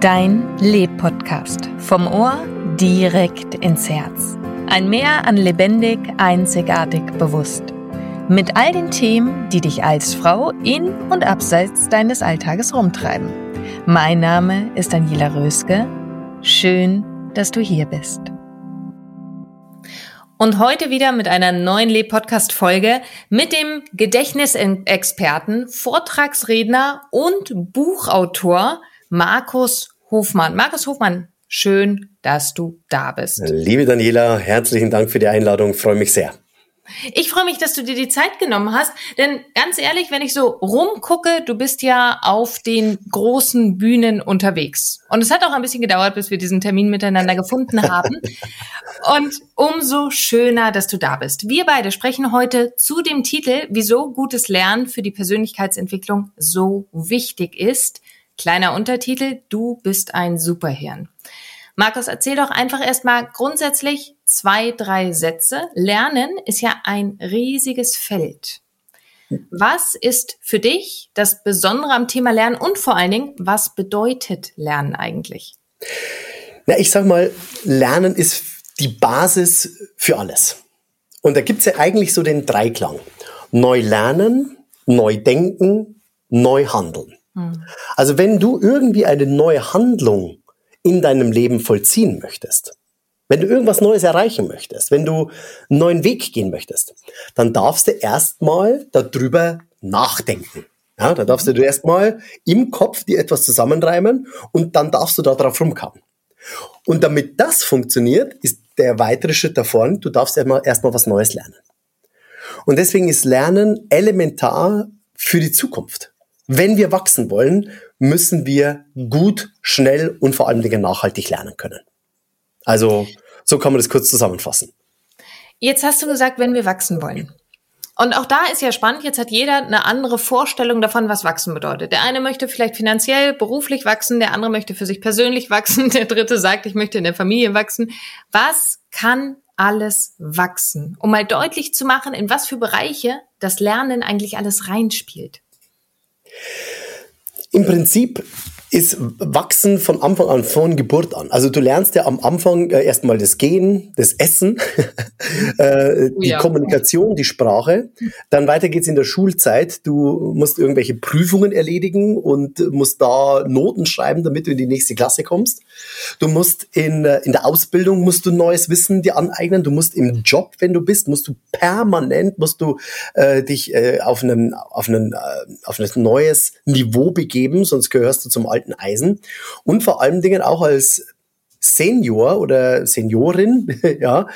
Dein Leb-Podcast. Vom Ohr direkt ins Herz. Ein Meer an lebendig, einzigartig, bewusst. Mit all den Themen, die dich als Frau in und abseits deines Alltages rumtreiben. Mein Name ist Daniela Röske. Schön, dass du hier bist. Und heute wieder mit einer neuen Leb-Podcast-Folge mit dem Gedächtnisexperten, Vortragsredner und Buchautor Markus Hofmann. Markus Hofmann, schön, dass du da bist. Liebe Daniela, herzlichen Dank für die Einladung, freue mich sehr. Ich freue mich, dass du dir die Zeit genommen hast, denn ganz ehrlich, wenn ich so rumgucke, du bist ja auf den großen Bühnen unterwegs. Und es hat auch ein bisschen gedauert, bis wir diesen Termin miteinander gefunden haben. Und umso schöner, dass du da bist. Wir beide sprechen heute zu dem Titel, wieso gutes Lernen für die Persönlichkeitsentwicklung so wichtig ist. Kleiner Untertitel, du bist ein Superhirn. Markus, erzähl doch einfach erstmal grundsätzlich zwei, drei Sätze. Lernen ist ja ein riesiges Feld. Was ist für dich das Besondere am Thema Lernen und vor allen Dingen, was bedeutet Lernen eigentlich? Na, ich sag mal, Lernen ist die Basis für alles. Und da gibt's ja eigentlich so den Dreiklang. Neu lernen, neu denken, neu handeln. Hm. Also wenn du irgendwie eine neue Handlung in deinem Leben vollziehen möchtest, wenn du irgendwas Neues erreichen möchtest, wenn du einen neuen Weg gehen möchtest, dann darfst du erstmal darüber nachdenken. Ja, da darfst du erstmal im Kopf dir etwas zusammenreimen und dann darfst du da drauf rumkauen. Und damit das funktioniert, ist der weitere Schritt davon, du darfst erstmal, erstmal was Neues lernen. Und deswegen ist Lernen elementar für die Zukunft. Wenn wir wachsen wollen, müssen wir gut, schnell und vor allem Dingen nachhaltig lernen können. Also so kann man das kurz zusammenfassen. Jetzt hast du gesagt, wenn wir wachsen wollen. Und auch da ist ja spannend, jetzt hat jeder eine andere Vorstellung davon, was wachsen bedeutet. Der eine möchte vielleicht finanziell, beruflich wachsen, der andere möchte für sich persönlich wachsen, der dritte sagt, ich möchte in der Familie wachsen. Was kann alles wachsen? Um mal deutlich zu machen, in was für Bereiche das Lernen eigentlich alles reinspielt. Im Prinzip ist Wachsen von Anfang an, von Geburt an. Also du lernst ja am Anfang äh, erstmal das Gehen, das Essen, äh, die ja. Kommunikation, die Sprache. Dann weiter geht's in der Schulzeit. Du musst irgendwelche Prüfungen erledigen und musst da Noten schreiben, damit du in die nächste Klasse kommst. Du musst in, äh, in der Ausbildung musst du neues Wissen dir aneignen. Du musst im Job, wenn du bist, musst du permanent musst du äh, dich äh, auf einen auf einen äh, auf ein neues Niveau begeben, sonst gehörst du zum alten Eisen. Und vor allen Dingen auch als Senior oder Seniorin, ja, ja,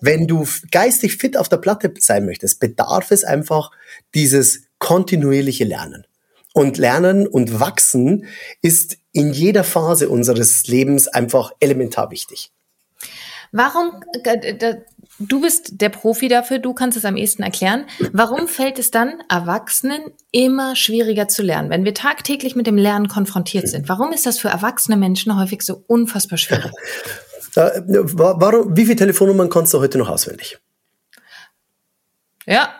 wenn du geistig fit auf der Platte sein möchtest, bedarf es einfach dieses kontinuierliche Lernen. Und Lernen und Wachsen ist in jeder Phase unseres Lebens einfach elementar wichtig. Warum, äh, du bist der Profi dafür, du kannst es am ehesten erklären. Warum fällt es dann Erwachsenen immer schwieriger zu lernen, wenn wir tagtäglich mit dem Lernen konfrontiert sind? Warum ist das für erwachsene Menschen häufig so unfassbar schwierig? Äh, warum, wie viele Telefonnummern kannst du heute noch auswendig? Ja,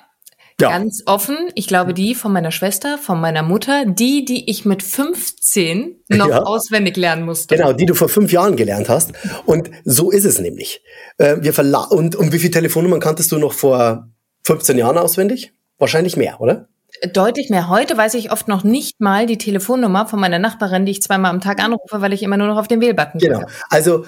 Ja. Ganz offen. Ich glaube, die von meiner Schwester, von meiner Mutter, die, die ich mit 15 noch ja. auswendig lernen musste. Genau, die du vor fünf Jahren gelernt hast. Und so ist es nämlich. Äh, wir verla und, und wie viele Telefonnummern kanntest du noch vor 15 Jahren auswendig? Wahrscheinlich mehr, oder? Deutlich mehr. Heute weiß ich oft noch nicht mal die Telefonnummer von meiner Nachbarin, die ich zweimal am Tag anrufe, weil ich immer nur noch auf den Wählbutton drücke. Genau. Also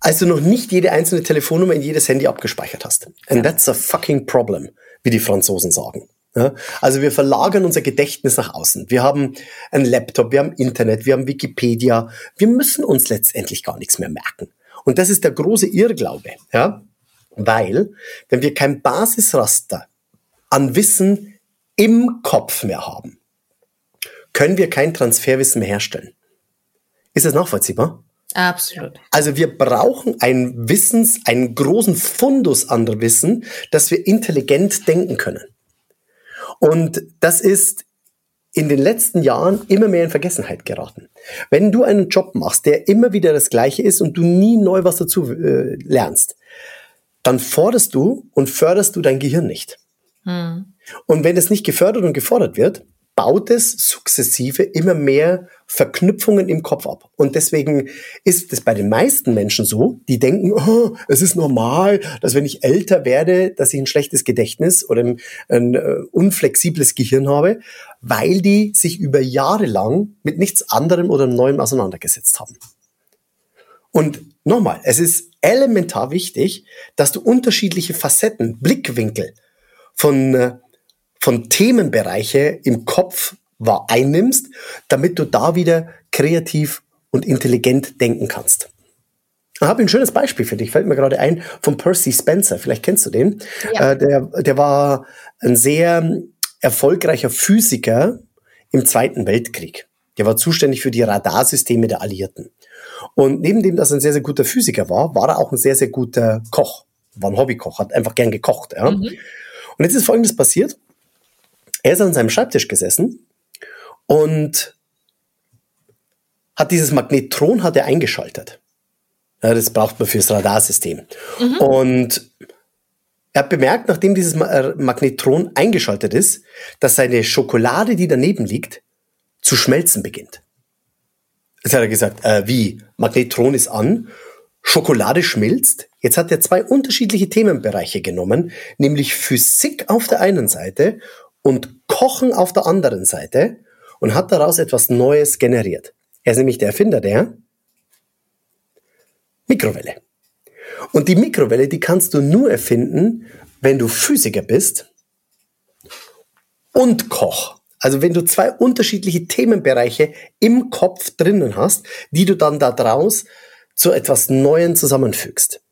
als du noch nicht jede einzelne Telefonnummer in jedes Handy abgespeichert hast. And that's a fucking problem wie die Franzosen sagen. Ja, also wir verlagern unser Gedächtnis nach außen. Wir haben einen Laptop, wir haben Internet, wir haben Wikipedia. Wir müssen uns letztendlich gar nichts mehr merken. Und das ist der große Irrglaube, ja, weil wenn wir kein Basisraster an Wissen im Kopf mehr haben, können wir kein Transferwissen mehr herstellen. Ist das nachvollziehbar? Absolut. Also wir brauchen einen Wissens, einen großen Fundus an Wissen, dass wir intelligent denken können. Und das ist in den letzten Jahren immer mehr in Vergessenheit geraten. Wenn du einen Job machst, der immer wieder das gleiche ist und du nie neu was dazu äh, lernst, dann forderst du und förderst du dein Gehirn nicht. Hm. Und wenn es nicht gefördert und gefordert wird, baut es sukzessive immer mehr Verknüpfungen im Kopf ab. Und deswegen ist es bei den meisten Menschen so, die denken, oh, es ist normal, dass wenn ich älter werde, dass ich ein schlechtes Gedächtnis oder ein, ein uh, unflexibles Gehirn habe, weil die sich über Jahre lang mit nichts anderem oder Neuem auseinandergesetzt haben. Und nochmal, es ist elementar wichtig, dass du unterschiedliche Facetten, Blickwinkel von uh, von Themenbereiche im Kopf wahr einnimmst, damit du da wieder kreativ und intelligent denken kannst. Ich habe ein schönes Beispiel für dich, fällt mir gerade ein, von Percy Spencer. Vielleicht kennst du den. Ja. Äh, der, der war ein sehr erfolgreicher Physiker im Zweiten Weltkrieg. Der war zuständig für die Radarsysteme der Alliierten. Und neben dem, dass er ein sehr, sehr guter Physiker war, war er auch ein sehr, sehr guter Koch. War ein Hobbykoch, hat einfach gern gekocht. Ja? Mhm. Und jetzt ist Folgendes passiert. Er ist an seinem Schreibtisch gesessen und hat dieses Magnetron hat er eingeschaltet. Ja, das braucht man fürs Radarsystem. Mhm. Und er hat bemerkt, nachdem dieses äh, Magnetron eingeschaltet ist, dass seine Schokolade, die daneben liegt, zu schmelzen beginnt. Jetzt hat er gesagt, äh, wie? Magnetron ist an, Schokolade schmilzt. Jetzt hat er zwei unterschiedliche Themenbereiche genommen, nämlich Physik auf der einen Seite und Kochen auf der anderen Seite und hat daraus etwas Neues generiert. Er ist nämlich der Erfinder der Mikrowelle. Und die Mikrowelle, die kannst du nur erfinden, wenn du Physiker bist und Koch. Also wenn du zwei unterschiedliche Themenbereiche im Kopf drinnen hast, die du dann daraus zu etwas Neuem zusammenfügst.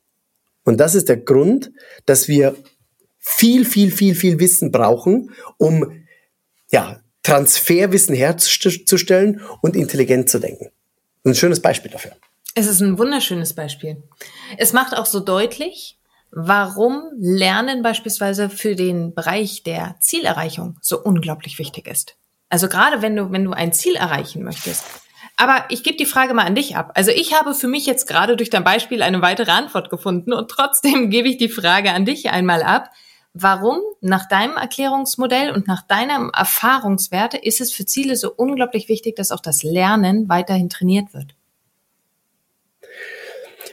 Und das ist der Grund, dass wir viel, viel, viel, viel Wissen brauchen, um ja, Transferwissen herzustellen und intelligent zu denken. Ein schönes Beispiel dafür. Es ist ein wunderschönes Beispiel. Es macht auch so deutlich, warum Lernen beispielsweise für den Bereich der Zielerreichung so unglaublich wichtig ist. Also gerade wenn du, wenn du ein Ziel erreichen möchtest. Aber ich gebe die Frage mal an dich ab. Also ich habe für mich jetzt gerade durch dein Beispiel eine weitere Antwort gefunden und trotzdem gebe ich die Frage an dich einmal ab. Warum nach deinem Erklärungsmodell und nach deinem Erfahrungswerte ist es für Ziele so unglaublich wichtig, dass auch das Lernen weiterhin trainiert wird?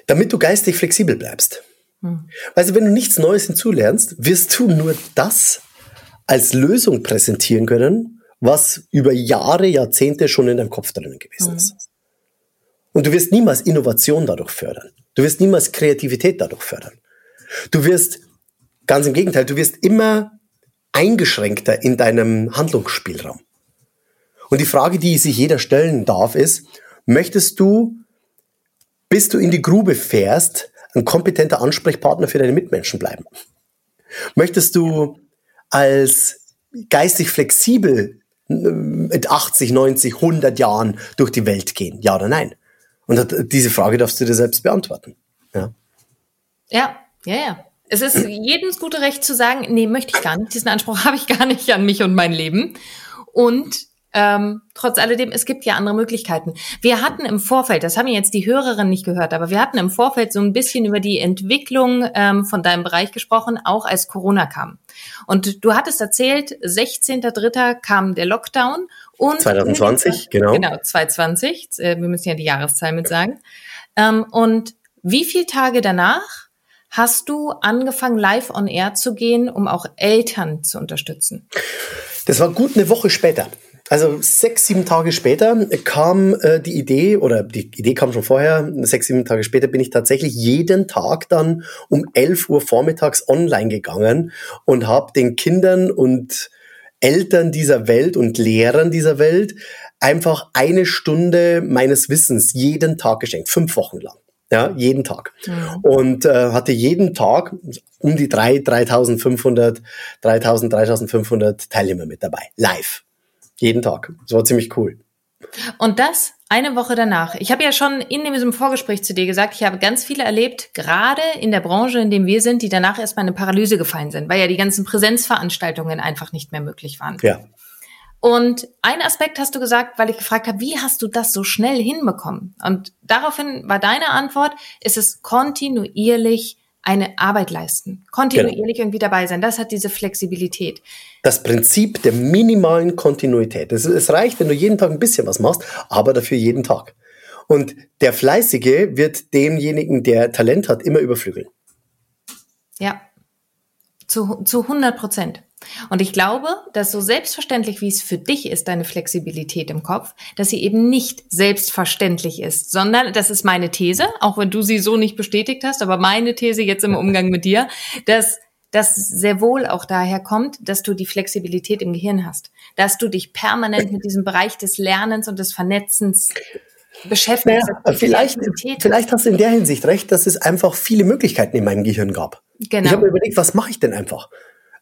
Damit du geistig flexibel bleibst. Hm. Also wenn du nichts Neues hinzulernst, wirst du nur das als Lösung präsentieren können, was über Jahre, Jahrzehnte schon in deinem Kopf drinnen gewesen hm. ist. Und du wirst niemals Innovation dadurch fördern. Du wirst niemals Kreativität dadurch fördern. Du wirst Ganz im Gegenteil, du wirst immer eingeschränkter in deinem Handlungsspielraum. Und die Frage, die sich jeder stellen darf, ist, möchtest du, bis du in die Grube fährst, ein kompetenter Ansprechpartner für deine Mitmenschen bleiben? Möchtest du als geistig flexibel mit 80, 90, 100 Jahren durch die Welt gehen? Ja oder nein? Und diese Frage darfst du dir selbst beantworten. Ja, ja, ja. ja. Es ist jedens gute Recht zu sagen, nee, möchte ich gar nicht. Diesen Anspruch habe ich gar nicht an mich und mein Leben. Und ähm, trotz alledem, es gibt ja andere Möglichkeiten. Wir hatten im Vorfeld, das haben jetzt die Hörerinnen nicht gehört, aber wir hatten im Vorfeld so ein bisschen über die Entwicklung ähm, von deinem Bereich gesprochen, auch als Corona kam. Und du hattest erzählt, 16.3. kam der Lockdown und 2020, genau. Genau, 2020. Äh, wir müssen ja die Jahreszahl mit sagen. Ähm, und wie viele Tage danach hast du angefangen, live on air zu gehen, um auch Eltern zu unterstützen? Das war gut eine Woche später. Also sechs, sieben Tage später kam äh, die Idee, oder die Idee kam schon vorher, sechs, sieben Tage später bin ich tatsächlich jeden Tag dann um 11 Uhr vormittags online gegangen und habe den Kindern und Eltern dieser Welt und Lehrern dieser Welt einfach eine Stunde meines Wissens jeden Tag geschenkt, fünf Wochen lang. Ja, jeden Tag. Mhm. Und äh, hatte jeden Tag um die drei, 3500, 3000, 3500 Teilnehmer mit dabei. Live. Jeden Tag. Das war ziemlich cool. Und das eine Woche danach. Ich habe ja schon in diesem Vorgespräch zu dir gesagt, ich habe ganz viele erlebt, gerade in der Branche, in dem wir sind, die danach erstmal in eine Paralyse gefallen sind, weil ja die ganzen Präsenzveranstaltungen einfach nicht mehr möglich waren. Ja. Und ein Aspekt hast du gesagt, weil ich gefragt habe, wie hast du das so schnell hinbekommen? Und daraufhin war deine Antwort, ist es kontinuierlich eine Arbeit leisten, kontinuierlich genau. irgendwie dabei sein. Das hat diese Flexibilität. Das Prinzip der minimalen Kontinuität. Es, es reicht, wenn du jeden Tag ein bisschen was machst, aber dafür jeden Tag. Und der Fleißige wird demjenigen, der Talent hat, immer überflügeln. Ja, zu, zu 100 Prozent. Und ich glaube, dass so selbstverständlich wie es für dich ist, deine Flexibilität im Kopf, dass sie eben nicht selbstverständlich ist, sondern, das ist meine These, auch wenn du sie so nicht bestätigt hast, aber meine These jetzt im Umgang mit dir, dass das sehr wohl auch daher kommt, dass du die Flexibilität im Gehirn hast, dass du dich permanent mit diesem Bereich des Lernens und des Vernetzens beschäftigst. Naja, vielleicht, vielleicht hast du in der Hinsicht recht, dass es einfach viele Möglichkeiten in meinem Gehirn gab. Genau. Ich habe mir überlegt, was mache ich denn einfach?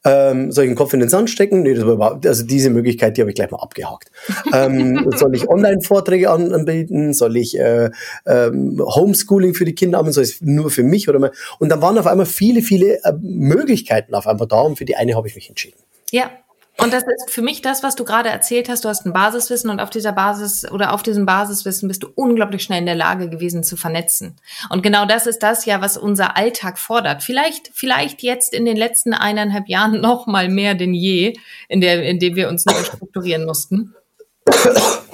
Ähm, soll ich den Kopf in den Sand stecken? Nee, das war überhaupt, also diese Möglichkeit, die habe ich gleich mal abgehakt. ähm, soll ich Online-Vorträge anbieten? Soll ich äh, ähm, Homeschooling für die Kinder haben? Soll ich nur für mich oder mal? Und dann waren auf einmal viele, viele äh, Möglichkeiten auf einmal da und für die eine habe ich mich entschieden. Ja, und das ist für mich das, was du gerade erzählt hast. Du hast ein Basiswissen und auf dieser Basis oder auf diesem Basiswissen bist du unglaublich schnell in der Lage gewesen zu vernetzen. Und genau das ist das ja, was unser Alltag fordert. Vielleicht, vielleicht jetzt in den letzten eineinhalb Jahren noch mal mehr denn je, in der, in dem wir uns neu strukturieren mussten.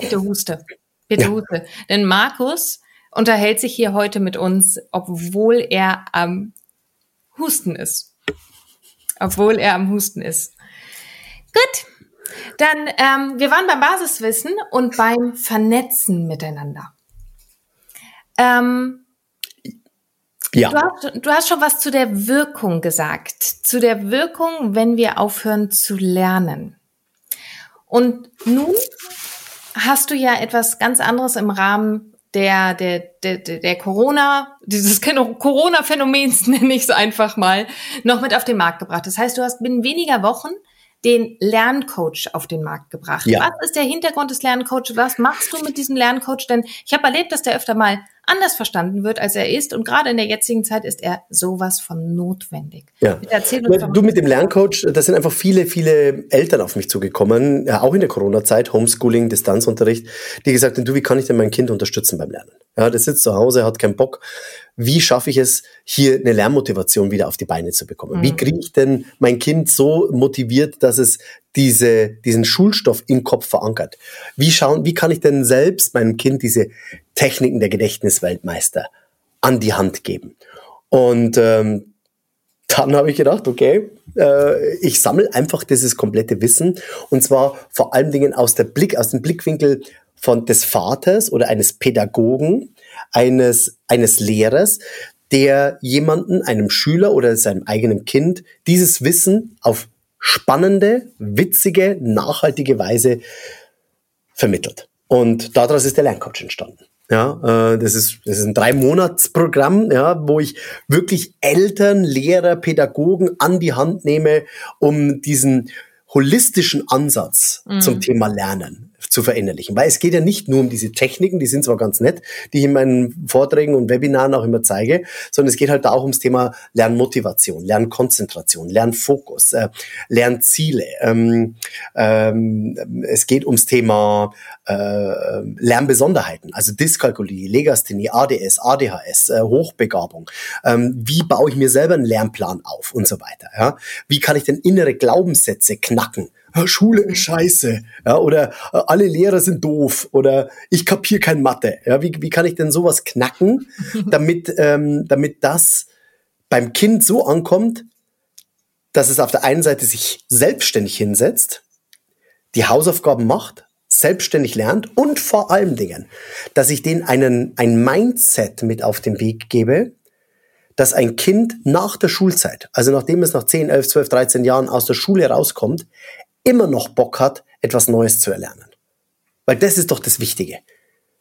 Bitte huste. Bitte ja. huste. Denn Markus unterhält sich hier heute mit uns, obwohl er am Husten ist. Obwohl er am Husten ist. Gut. Dann, ähm, wir waren beim Basiswissen und beim Vernetzen miteinander. Ähm, ja. Du hast, du hast schon was zu der Wirkung gesagt. Zu der Wirkung, wenn wir aufhören zu lernen. Und nun hast du ja etwas ganz anderes im Rahmen der, der, der, der Corona, dieses Corona-Phänomens nenne ich es einfach mal, noch mit auf den Markt gebracht. Das heißt, du hast binnen weniger Wochen den Lerncoach auf den Markt gebracht. Ja. Was ist der Hintergrund des Lerncoaches? Was machst du mit diesem Lerncoach? Denn ich habe erlebt, dass der öfter mal anders verstanden wird, als er ist. Und gerade in der jetzigen Zeit ist er sowas von notwendig. Ja. Erzähl uns du mit dem Lerncoach, da sind einfach viele, viele Eltern auf mich zugekommen, ja, auch in der Corona-Zeit, Homeschooling, Distanzunterricht, die gesagt haben, du, wie kann ich denn mein Kind unterstützen beim Lernen? Ja, der sitzt zu Hause, hat keinen Bock. Wie schaffe ich es, hier eine Lernmotivation wieder auf die Beine zu bekommen? Mhm. Wie kriege ich denn mein Kind so motiviert, dass es diese, diesen Schulstoff im Kopf verankert? Wie schauen, wie kann ich denn selbst meinem Kind diese Techniken der Gedächtnisweltmeister an die Hand geben? Und ähm, dann habe ich gedacht, okay, äh, ich sammle einfach dieses komplette Wissen und zwar vor allen Dingen aus der Blick, aus dem Blickwinkel von des Vaters oder eines Pädagogen, eines, eines Lehrers, der jemanden, einem Schüler oder seinem eigenen Kind dieses Wissen auf spannende, witzige, nachhaltige Weise vermittelt. Und daraus ist der Lerncoach entstanden. Ja, äh, das ist das ist ein drei Monats Programm, ja, wo ich wirklich Eltern, Lehrer, Pädagogen an die Hand nehme, um diesen holistischen Ansatz mhm. zum Thema Lernen zu verinnerlichen. Weil es geht ja nicht nur um diese Techniken, die sind zwar ganz nett, die ich in meinen Vorträgen und Webinaren auch immer zeige, sondern es geht halt auch ums Thema Lernmotivation, Lernkonzentration, Lernfokus, äh, Lernziele. Ähm, ähm, es geht ums Thema äh, Lernbesonderheiten, also Dyskalkulie, Legasthenie, ADS, ADHS, äh, Hochbegabung. Ähm, wie baue ich mir selber einen Lernplan auf und so weiter. Ja? Wie kann ich denn innere Glaubenssätze knacken? Schule ist scheiße, ja, oder äh, alle Lehrer sind doof oder ich kapier kein Mathe. Ja, wie, wie kann ich denn sowas knacken, damit, ähm, damit das beim Kind so ankommt, dass es auf der einen Seite sich selbstständig hinsetzt, die Hausaufgaben macht, selbstständig lernt und vor allen Dingen, dass ich denen einen, ein Mindset mit auf den Weg gebe, dass ein Kind nach der Schulzeit, also nachdem es nach 10, 11, 12, 13 Jahren aus der Schule rauskommt, immer noch Bock hat, etwas Neues zu erlernen. Weil das ist doch das Wichtige.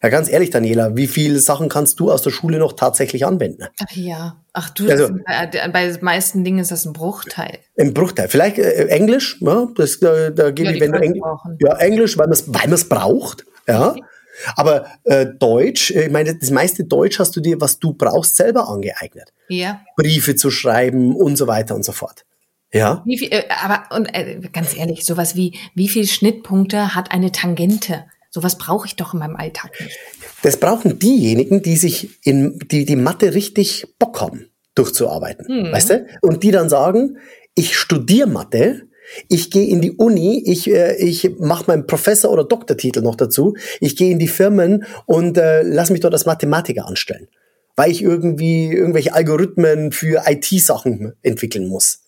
Ja, ganz ehrlich, Daniela, wie viele Sachen kannst du aus der Schule noch tatsächlich anwenden? Ach ja, ach du, also, bei, bei den meisten Dingen ist das ein Bruchteil. Ein Bruchteil. Vielleicht äh, Englisch, ja, das, da, da gebe ja, ich, wenn du Engl ja, Englisch, weil man es weil man's braucht, ja. Aber äh, Deutsch, äh, ich meine, das meiste Deutsch hast du dir, was du brauchst, selber angeeignet. Ja. Briefe zu schreiben und so weiter und so fort. Ja. Wie viel, äh, aber und äh, ganz ehrlich, sowas wie wie viel Schnittpunkte hat eine Tangente? Sowas brauche ich doch in meinem Alltag nicht. Das brauchen diejenigen, die sich in die die Mathe richtig Bock haben, durchzuarbeiten, hm. weißt du? Und die dann sagen, ich studiere Mathe, ich gehe in die Uni, ich, äh, ich mache meinen Professor- oder Doktortitel noch dazu, ich gehe in die Firmen und äh, lass mich dort als Mathematiker anstellen, weil ich irgendwie irgendwelche Algorithmen für IT-Sachen entwickeln muss.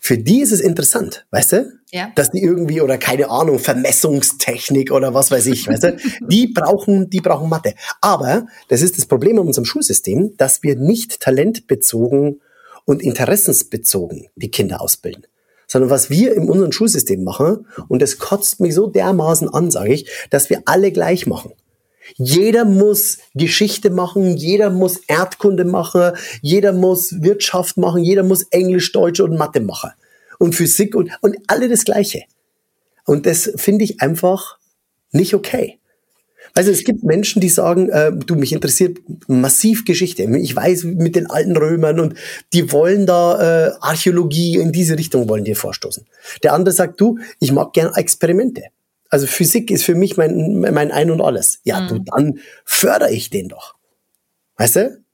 Für die ist es interessant, weißt du? Ja. Dass die irgendwie, oder keine Ahnung, Vermessungstechnik oder was weiß ich, weißt du? Die brauchen, die brauchen Mathe. Aber das ist das Problem in unserem Schulsystem, dass wir nicht talentbezogen und interessensbezogen die Kinder ausbilden. Sondern was wir in unserem Schulsystem machen, und das kotzt mich so dermaßen an, sage ich, dass wir alle gleich machen. Jeder muss Geschichte machen, jeder muss Erdkunde machen, jeder muss Wirtschaft machen, jeder muss Englisch, Deutsch und Mathe machen. Und Physik und, und alle das Gleiche. Und das finde ich einfach nicht okay. Also es gibt Menschen, die sagen, äh, du, mich interessiert massiv Geschichte. Ich weiß mit den alten Römern und die wollen da äh, Archäologie in diese Richtung wollen die vorstoßen. Der andere sagt, du, ich mag gern Experimente. Also Physik ist für mich mein, mein Ein und Alles. Ja, mhm. du, dann fördere ich den doch. Weißt du?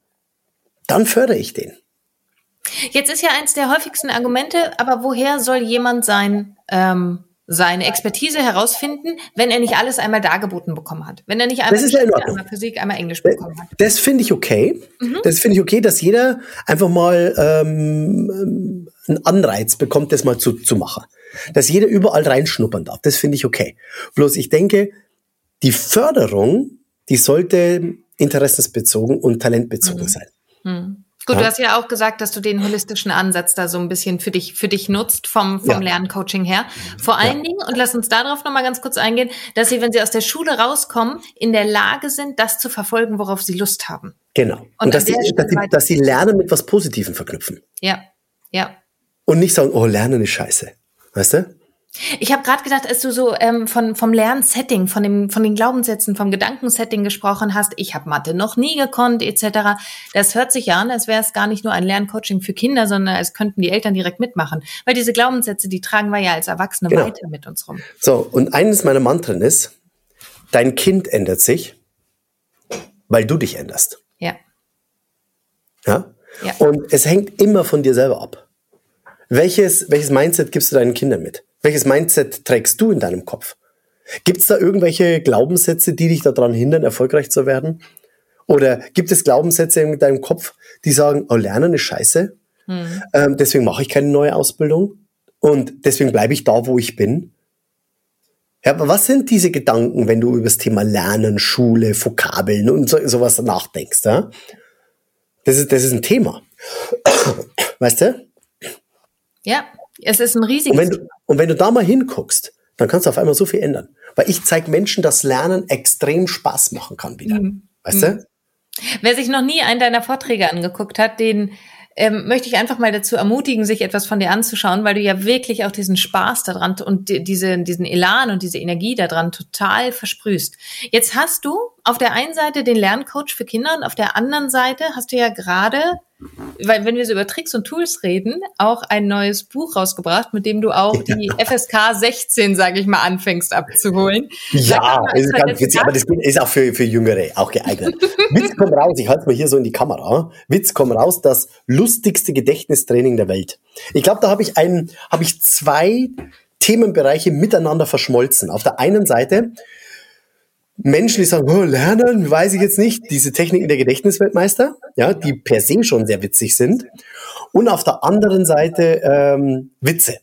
Dann fördere ich den. Jetzt ist ja eins der häufigsten Argumente, aber woher soll jemand sein, ähm, seine Expertise herausfinden, wenn er nicht alles einmal dargeboten bekommen hat? Wenn er nicht einmal, ja einmal Physik, einmal Englisch bekommen hat? Das finde ich okay. Mhm. Das finde ich okay, dass jeder einfach mal ähm, einen Anreiz bekommt, das mal zu, zu machen dass jeder überall reinschnuppern darf. Das finde ich okay. Bloß ich denke, die Förderung, die sollte interessensbezogen und talentbezogen mhm. sein. Mhm. Gut, ja. du hast ja auch gesagt, dass du den holistischen Ansatz da so ein bisschen für dich, für dich nutzt vom, vom ja. Lerncoaching her. Vor allen ja. Dingen, und lass uns darauf nochmal ganz kurz eingehen, dass sie, wenn sie aus der Schule rauskommen, in der Lage sind, das zu verfolgen, worauf sie Lust haben. Genau. Und, und dass, sie, dass, sie, dass sie Lernen mit was Positivem verknüpfen. Ja, ja. Und nicht sagen, oh, Lernen ist scheiße. Weißt du? Ich habe gerade gedacht, als du so ähm, von vom Lernsetting, von dem von den Glaubenssätzen, vom Gedankensetting gesprochen hast, ich habe Mathe noch nie gekonnt etc. Das hört sich ja an, als wäre es gar nicht nur ein Lerncoaching für Kinder, sondern als könnten die Eltern direkt mitmachen, weil diese Glaubenssätze, die tragen wir ja als Erwachsene genau. weiter mit uns rum. So und eines meiner Mantren ist: Dein Kind ändert sich, weil du dich änderst. Ja. Ja. ja. Und es hängt immer von dir selber ab. Welches, welches Mindset gibst du deinen Kindern mit? Welches Mindset trägst du in deinem Kopf? Gibt es da irgendwelche Glaubenssätze, die dich daran hindern, erfolgreich zu werden? Oder gibt es Glaubenssätze in deinem Kopf, die sagen, oh, Lernen ist scheiße, hm. ähm, deswegen mache ich keine neue Ausbildung und deswegen bleibe ich da, wo ich bin? Ja, aber was sind diese Gedanken, wenn du über das Thema Lernen, Schule, Vokabeln und so, sowas nachdenkst? Ja? Das, ist, das ist ein Thema. Weißt du? Ja, es ist ein riesiges. Und wenn, du, und wenn du da mal hinguckst, dann kannst du auf einmal so viel ändern. Weil ich zeige Menschen, dass Lernen extrem Spaß machen kann wieder. Mhm. Weißt mhm. du? Wer sich noch nie einen deiner Vorträge angeguckt hat, den ähm, möchte ich einfach mal dazu ermutigen, sich etwas von dir anzuschauen, weil du ja wirklich auch diesen Spaß daran und diese, diesen Elan und diese Energie daran total versprühst. Jetzt hast du auf der einen Seite den Lerncoach für Kinder und auf der anderen Seite hast du ja gerade weil wenn wir so über Tricks und Tools reden, auch ein neues Buch rausgebracht, mit dem du auch die FSK 16, sage ich mal, anfängst abzuholen. Ja, mal, ist ganz witzig, aber das ist auch für, für Jüngere auch geeignet. Witz komm raus, ich halte mal hier so in die Kamera. Witz komm raus, das lustigste Gedächtnistraining der Welt. Ich glaube, da habe ich einen, habe ich zwei Themenbereiche miteinander verschmolzen. Auf der einen Seite Menschen, die sagen, oh, lernen, weiß ich jetzt nicht, diese Techniken der Gedächtnisweltmeister, ja, die per se schon sehr witzig sind. Und auf der anderen Seite ähm, Witze.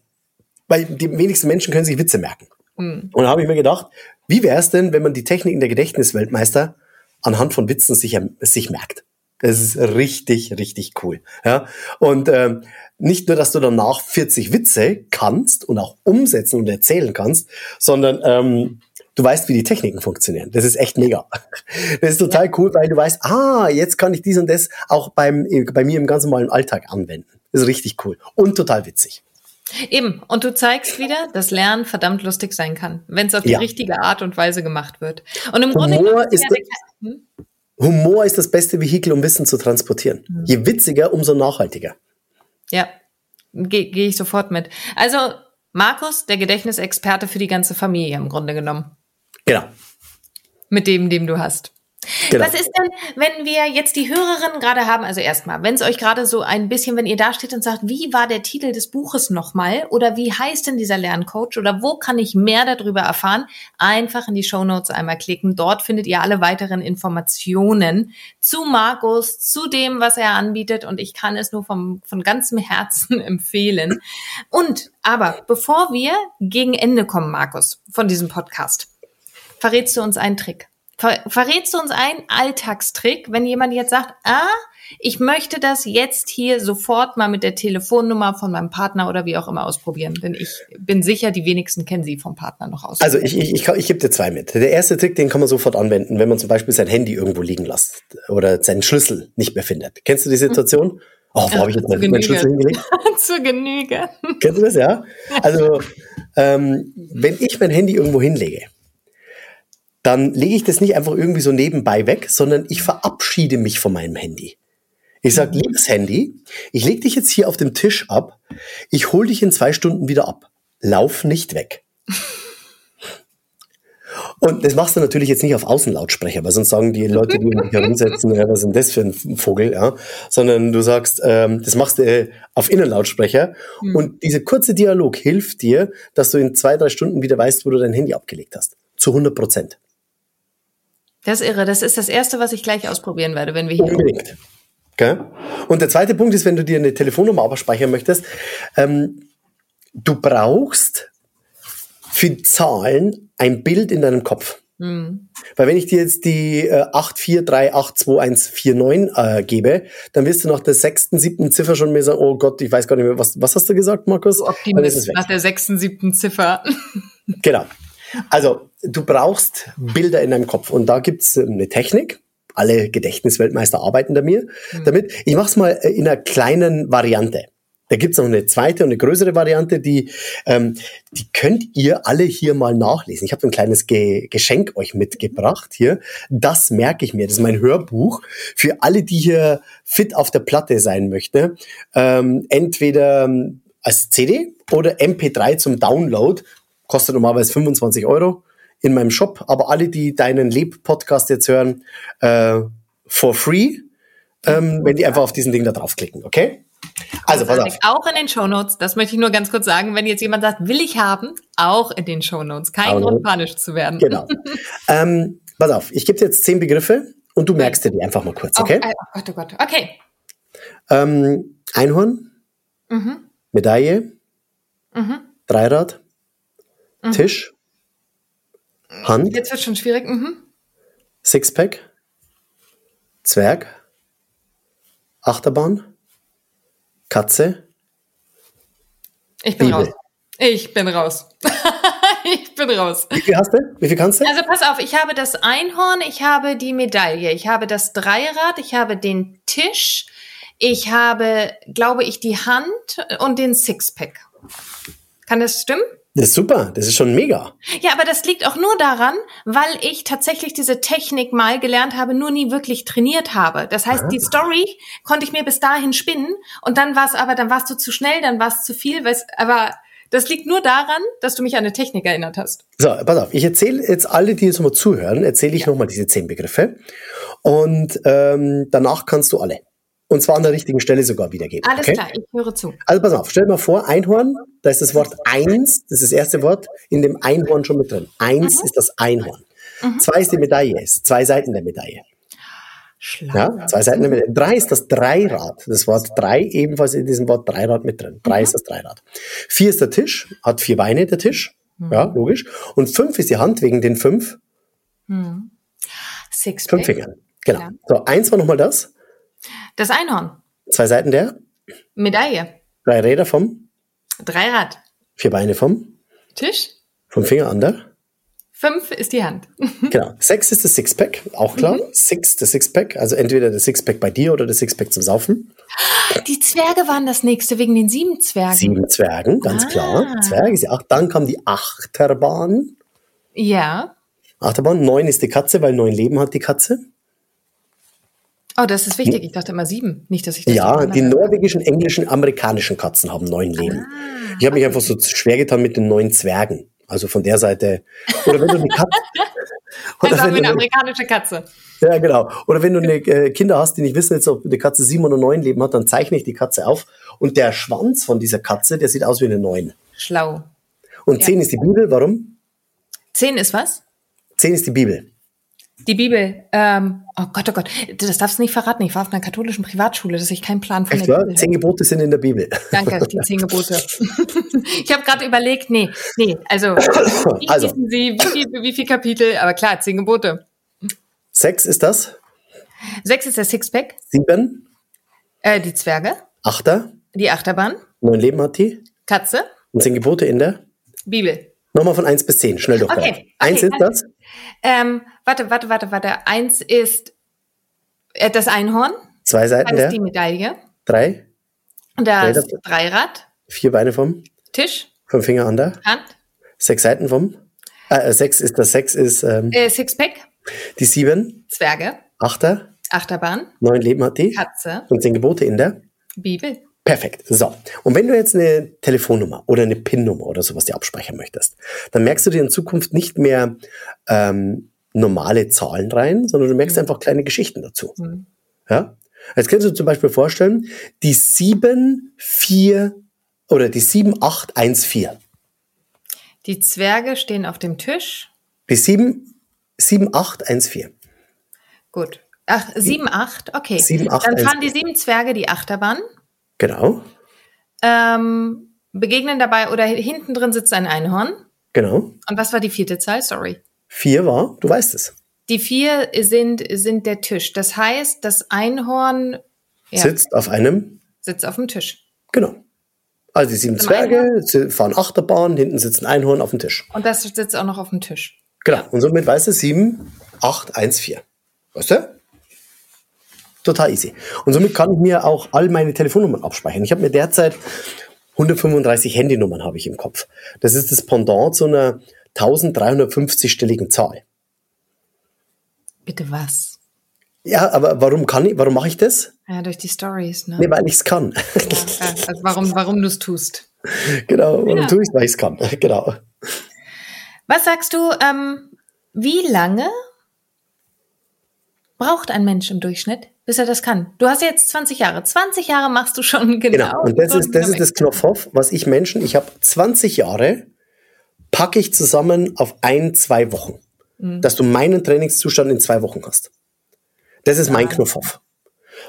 Weil die wenigsten Menschen können sich Witze merken. Mhm. Und da habe ich mir gedacht, wie wäre es denn, wenn man die Techniken der Gedächtnisweltmeister anhand von Witzen sich, sich merkt? Das ist richtig, richtig cool. Ja? Und ähm, nicht nur, dass du danach 40 Witze kannst und auch umsetzen und erzählen kannst, sondern ähm, du weißt, wie die Techniken funktionieren. Das ist echt mega. Das ist total cool, weil du weißt, ah, jetzt kann ich dies und das auch beim, bei mir im ganz normalen Alltag anwenden. Das ist richtig cool und total witzig. Eben, und du zeigst wieder, dass Lernen verdammt lustig sein kann, wenn es auf die ja. richtige Art und Weise gemacht wird. Und im Humor Grunde ist, ja hm? Humor ist das beste Vehikel, um Wissen zu transportieren. Mhm. Je witziger, umso nachhaltiger. Ja, gehe geh ich sofort mit. Also Markus, der Gedächtnisexperte für die ganze Familie im Grunde genommen. Genau. Mit dem, dem du hast. Genau. Was ist denn, wenn wir jetzt die Hörerinnen gerade haben, also erstmal, wenn es euch gerade so ein bisschen, wenn ihr da steht und sagt, wie war der Titel des Buches nochmal oder wie heißt denn dieser Lerncoach oder wo kann ich mehr darüber erfahren, einfach in die Show Notes einmal klicken. Dort findet ihr alle weiteren Informationen zu Markus, zu dem, was er anbietet und ich kann es nur vom, von ganzem Herzen empfehlen. Und, aber bevor wir gegen Ende kommen, Markus, von diesem Podcast, verrätst du uns einen Trick? Ver verrätst du uns einen Alltagstrick, wenn jemand jetzt sagt, ah, ich möchte das jetzt hier sofort mal mit der Telefonnummer von meinem Partner oder wie auch immer ausprobieren. Denn ich bin sicher, die wenigsten kennen sie vom Partner noch aus. Also ich, ich, ich, ich gebe dir zwei mit. Der erste Trick, den kann man sofort anwenden, wenn man zum Beispiel sein Handy irgendwo liegen lässt oder seinen Schlüssel nicht mehr findet. Kennst du die Situation? Oh, wo habe ich jetzt meinen Schlüssel hingelegt? Zur Genüge. Kennst du das, ja? Also, ähm, wenn ich mein Handy irgendwo hinlege, dann lege ich das nicht einfach irgendwie so nebenbei weg, sondern ich verabschiede mich von meinem Handy. Ich sage, mhm. liebes Handy, ich lege dich jetzt hier auf dem Tisch ab, ich hole dich in zwei Stunden wieder ab. Lauf nicht weg. Und das machst du natürlich jetzt nicht auf Außenlautsprecher, weil sonst sagen die Leute, die mich herumsetzen, ja, was ist denn das für ein Vogel, ja? Sondern du sagst, ähm, das machst du äh, auf Innenlautsprecher. Mhm. Und dieser kurze Dialog hilft dir, dass du in zwei, drei Stunden wieder weißt, wo du dein Handy abgelegt hast. Zu 100 Prozent. Das ist irre. Das ist das Erste, was ich gleich ausprobieren werde, wenn wir hier. Unbedingt. Okay. Und der zweite Punkt ist, wenn du dir eine Telefonnummer abspeichern möchtest, ähm, du brauchst für Zahlen ein Bild in deinem Kopf. Mhm. Weil wenn ich dir jetzt die äh, 843822149 äh, gebe, dann wirst du nach der sechsten, siebten Ziffer schon mir sagen, oh Gott, ich weiß gar nicht mehr, was, was hast du gesagt, Markus? Optimist, nach der sechsten, siebten Ziffer. genau. Also, du brauchst Bilder in deinem Kopf und da gibt's eine Technik. Alle Gedächtnisweltmeister arbeiten da mir, mhm. damit. Ich mache es mal äh, in einer kleinen Variante. Da gibt's noch eine zweite und eine größere Variante, die, ähm, die könnt ihr alle hier mal nachlesen. Ich habe ein kleines Ge Geschenk euch mitgebracht hier. Das merke ich mir. Das ist mein Hörbuch für alle, die hier fit auf der Platte sein möchten. Ähm, entweder ähm, als CD oder MP3 zum Download kostet normalerweise 25 Euro in meinem Shop. Aber alle, die deinen Leb-Podcast jetzt hören, äh, for free, ähm, wenn die einfach auf diesen Ding da draufklicken, okay? Also, pass auf. Auch in den Shownotes, das möchte ich nur ganz kurz sagen, wenn jetzt jemand sagt, will ich haben, auch in den Shownotes. Kein also, Grund, panisch zu werden. Genau. ähm, pass auf, ich gebe dir jetzt zehn Begriffe und du merkst dir die einfach mal kurz, okay? Oh, oh Gott, oh Gott, okay. Ähm, Einhorn, mhm. Medaille, mhm. Dreirad, Mhm. Tisch, Hand. Jetzt wird schon schwierig. Mhm. Sixpack, Zwerg, Achterbahn, Katze. Ich bin Bibel. raus. Ich bin raus. ich bin raus. Wie viel hast du? Wie viel kannst du? Also pass auf, ich habe das Einhorn, ich habe die Medaille, ich habe das Dreirad, ich habe den Tisch, Ich habe, glaube ich, die Hand und den Sixpack. Kann das stimmen? Das ist super, das ist schon mega. Ja, aber das liegt auch nur daran, weil ich tatsächlich diese Technik mal gelernt habe, nur nie wirklich trainiert habe. Das heißt, ah. die Story konnte ich mir bis dahin spinnen und dann war es aber, dann warst du zu schnell, dann war es zu viel, aber das liegt nur daran, dass du mich an eine Technik erinnert hast. So, pass auf, ich erzähle jetzt alle, die jetzt mal zuhören, erzähle ich ja. nochmal diese zehn Begriffe und ähm, danach kannst du alle. Und zwar an der richtigen Stelle sogar wiedergeben. Alles okay? klar, ich höre zu. Also pass auf, stell dir mal vor, Einhorn, da ist das Wort eins, das ist das erste Wort in dem Einhorn schon mit drin. Eins mhm. ist das Einhorn. Mhm. Zwei ist die Medaille, ist zwei Seiten der Medaille. Schlau. Ja, zwei Seiten der Medaille. Drei ist das Dreirad. Das Wort drei ebenfalls in diesem Wort Dreirad mit drin. Drei mhm. ist das Dreirad. Vier ist der Tisch, hat vier Beine der Tisch. Mhm. Ja, logisch. Und fünf ist die Hand wegen den fünf. Mhm. Six fünf Fingern. Genau. So, eins war nochmal das. Das Einhorn. Zwei Seiten der? Medaille. Drei Räder vom? Dreirad. Vier Beine vom? Tisch. Fünf Finger an der? Fünf ist die Hand. genau. Sechs ist das Sixpack, auch klar. Mhm. Six, das Sixpack, also entweder das Sixpack bei dir oder das Sixpack zum Saufen. Die Zwerge waren das nächste, wegen den sieben Zwergen. Sieben Zwergen, ganz ah. klar. Zwerge ist ja auch. Dann kam die Achterbahn. Ja. Achterbahn. Neun ist die Katze, weil neun Leben hat die Katze. Oh, das ist wichtig. Ich dachte immer sieben. Nicht, dass ich das Ja, die norwegischen, englischen, amerikanischen Katzen haben neun Leben. Ah, ich habe mich einfach so schwer getan mit den neun Zwergen. Also von der Seite. Oder wenn du eine Katze. oder wenn du eine amerikanische Katze. Ja, genau. Oder wenn du eine äh, Kinder hast, die nicht wissen jetzt, ob eine Katze sieben oder neun Leben hat, dann zeichne ich die Katze auf. Und der Schwanz von dieser Katze, der sieht aus wie eine neun. Schlau. Und ja. zehn ist die Bibel. Warum? Zehn ist was? Zehn ist die Bibel. Die Bibel, ähm, oh Gott, oh Gott, das darfst du nicht verraten. Ich war auf einer katholischen Privatschule, dass ich keinen Plan von Echt, der Bibel Zehn Gebote sind in der Bibel. Danke, die zehn Gebote. ich habe gerade überlegt, nee, nee, also, wie also. wissen Sie, wie viel, wie viel Kapitel, aber klar, zehn Gebote. Sechs ist das? Sechs ist der Sixpack. Sieben? Äh, die Zwerge. Achter? Die Achterbahn. Neun Leben hat die? Katze. Und zehn Gebote in der? Bibel. Nochmal von eins bis zehn, schnell durch. Okay, okay. Eins ist das? Ähm, warte, warte, warte, warte. Eins ist äh, das Einhorn. Zwei Seiten der? ist die Medaille. Drei. Das Dreirad. Vier Beine vom? Tisch. Fünf Finger an der? Hand. Sechs Seiten vom? Äh, sechs ist das Sechs ist. Ähm, äh, Sixpack. Die sieben. Zwerge. Achter. Achterbahn. Neun Leben hat die. Katze. Und zehn Gebote in der? Bibel. Perfekt. So. Und wenn du jetzt eine Telefonnummer oder eine PIN-Nummer oder sowas dir abspeichern möchtest, dann merkst du dir in Zukunft nicht mehr ähm, normale Zahlen rein, sondern du merkst mhm. einfach kleine Geschichten dazu. Mhm. Ja? Jetzt kannst du dir zum Beispiel vorstellen, die 7, 4 oder die 7, 8, 1, 4. Die Zwerge stehen auf dem Tisch. Die 7, 7, 8, 1, 4. Gut. Ach, 7, 8, okay. 7, 8, Dann fahren 1, die sieben Zwerge die Achterbahn. Genau. Ähm, begegnen dabei oder hinten drin sitzt ein Einhorn. Genau. Und was war die vierte Zahl? Sorry. Vier war, du weißt es. Die vier sind, sind der Tisch. Das heißt, das Einhorn ja, sitzt auf einem. Sitzt auf dem Tisch. Genau. Also die sieben Zwerge fahren Achterbahn, hinten sitzt ein Einhorn auf dem Tisch. Und das sitzt auch noch auf dem Tisch. Genau. Und somit weißt du sieben, acht, eins, vier. Weißt du? Total easy. Und somit kann ich mir auch all meine Telefonnummern abspeichern. Ich habe mir derzeit 135 Handynummern habe ich im Kopf. Das ist das Pendant zu einer 1350-stelligen Zahl. Bitte was? Ja, aber warum kann ich, warum mache ich das? Ja, durch die Stories, ne? Nee, weil ich es kann. Ja, also warum, warum du es tust. Genau, warum ja. tue ich es, weil ich es kann. Genau. Was sagst du, ähm, wie lange braucht ein Mensch im Durchschnitt, bis er das kann? Du hast jetzt 20 Jahre. 20 Jahre machst du schon genau. Genau, und das ist das, ist das Knopfhoff, was ich Menschen, ich habe 20 Jahre, packe ich zusammen auf ein, zwei Wochen, mhm. dass du meinen Trainingszustand in zwei Wochen hast. Das ist mein Knopfhoff.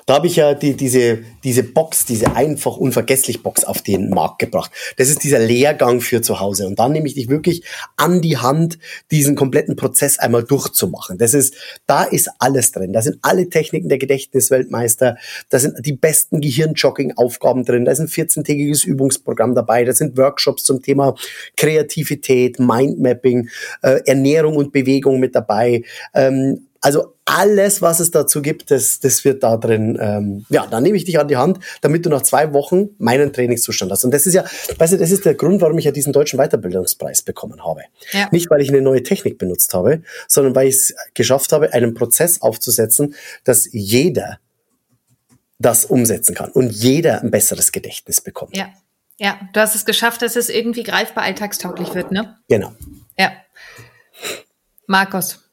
Da habe ich ja die, diese, diese Box, diese einfach unvergesslich Box auf den Markt gebracht. Das ist dieser Lehrgang für zu Hause. Und dann nehme ich dich wirklich an die Hand, diesen kompletten Prozess einmal durchzumachen. Das ist, da ist alles drin. Da sind alle Techniken der Gedächtnisweltmeister. Da sind die besten Gehirnjogging-Aufgaben drin. Da ist ein 14-tägiges Übungsprogramm dabei. Da sind Workshops zum Thema Kreativität, Mindmapping, äh, Ernährung und Bewegung mit dabei. Ähm, Also alles, was es dazu gibt, das, das wird da drin, ähm, ja, da nehme ich dich an die Hand, damit du nach zwei Wochen meinen Trainingszustand hast. Und das ist ja, weißt du, das ist der Grund, warum ich ja diesen deutschen Weiterbildungspreis bekommen habe. Ja. Nicht, weil ich eine neue Technik benutzt habe, sondern weil ich es geschafft habe, einen Prozess aufzusetzen, dass jeder das umsetzen kann und jeder ein besseres Gedächtnis bekommt. Ja. Ja, du hast es geschafft, dass es irgendwie greifbar alltagstauglich wird, ne? Genau. Ja. Markus,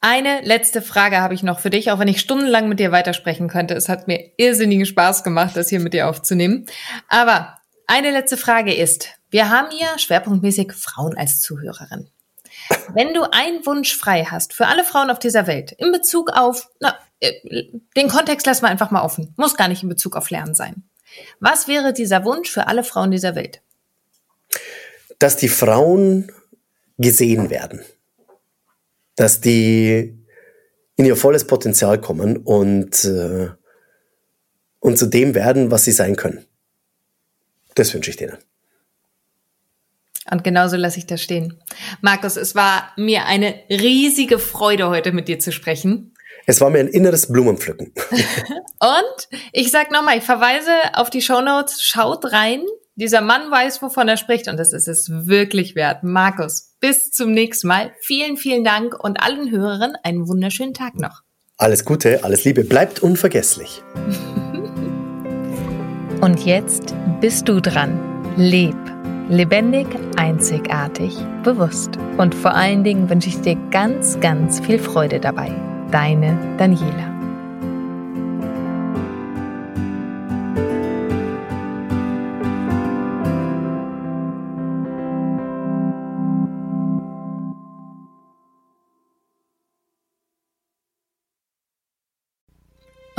eine letzte Frage habe ich noch für dich, auch wenn ich stundenlang mit dir weitersprechen könnte. Es hat mir irrsinnigen Spaß gemacht, das hier mit dir aufzunehmen. Aber eine letzte Frage ist, wir haben hier schwerpunktmäßig Frauen als Zuhörerin. Wenn du einen Wunsch frei hast für alle Frauen auf dieser Welt in Bezug auf, na, äh, den Kontext lassen wir einfach mal offen, muss gar nicht in Bezug auf Lernen sein. Was wäre dieser Wunsch für alle Frauen dieser Welt? Dass die Frauen gesehen werden dass die in ihr volles Potenzial kommen und, äh, und zu dem werden, was sie sein können. Das wünsche ich denen. Und genauso lasse ich das stehen. Markus, es war mir eine riesige Freude, heute mit dir zu sprechen. Es war mir ein inneres Blumenpflücken. und ich sag nochmal, ich verweise auf die Shownotes, schaut rein. Dieser Mann weiß, wovon er spricht und das ist es wirklich wert. Markus, bis zum nächsten Mal. Vielen, vielen Dank und allen Hörern einen wunderschönen Tag noch. Alles Gute, alles Liebe, bleibt unvergesslich. und jetzt bist du dran. Leb. Lebendig, einzigartig, bewusst. Und vor allen Dingen wünsche ich dir ganz, ganz viel Freude dabei. Deine Daniela.